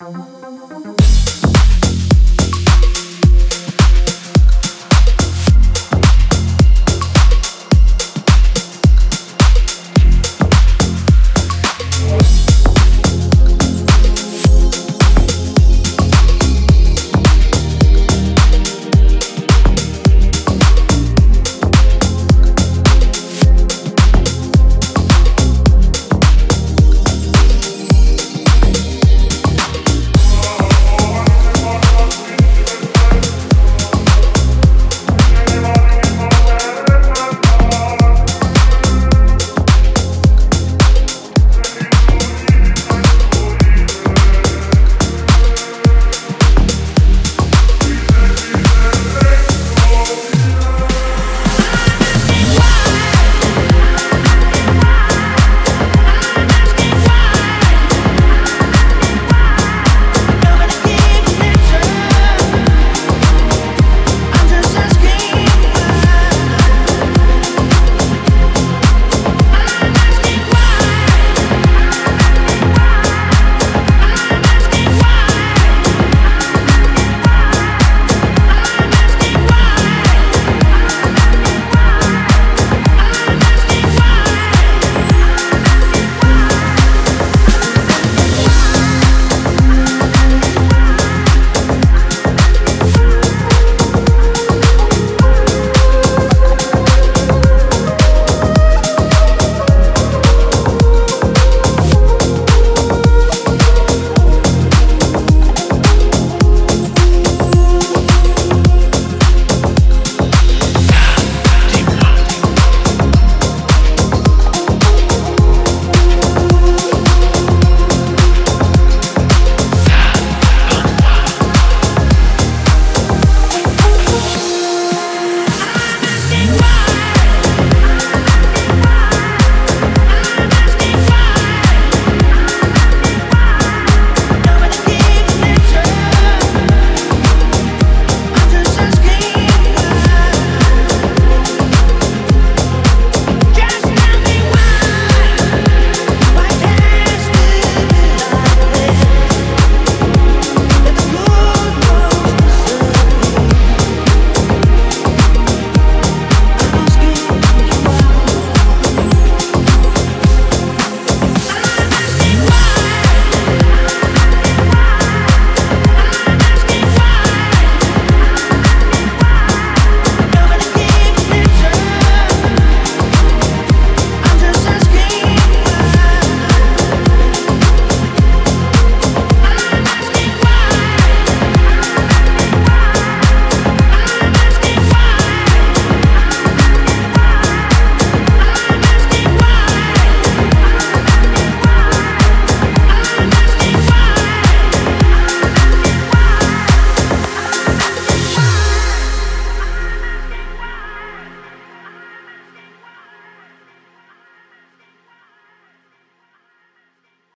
Música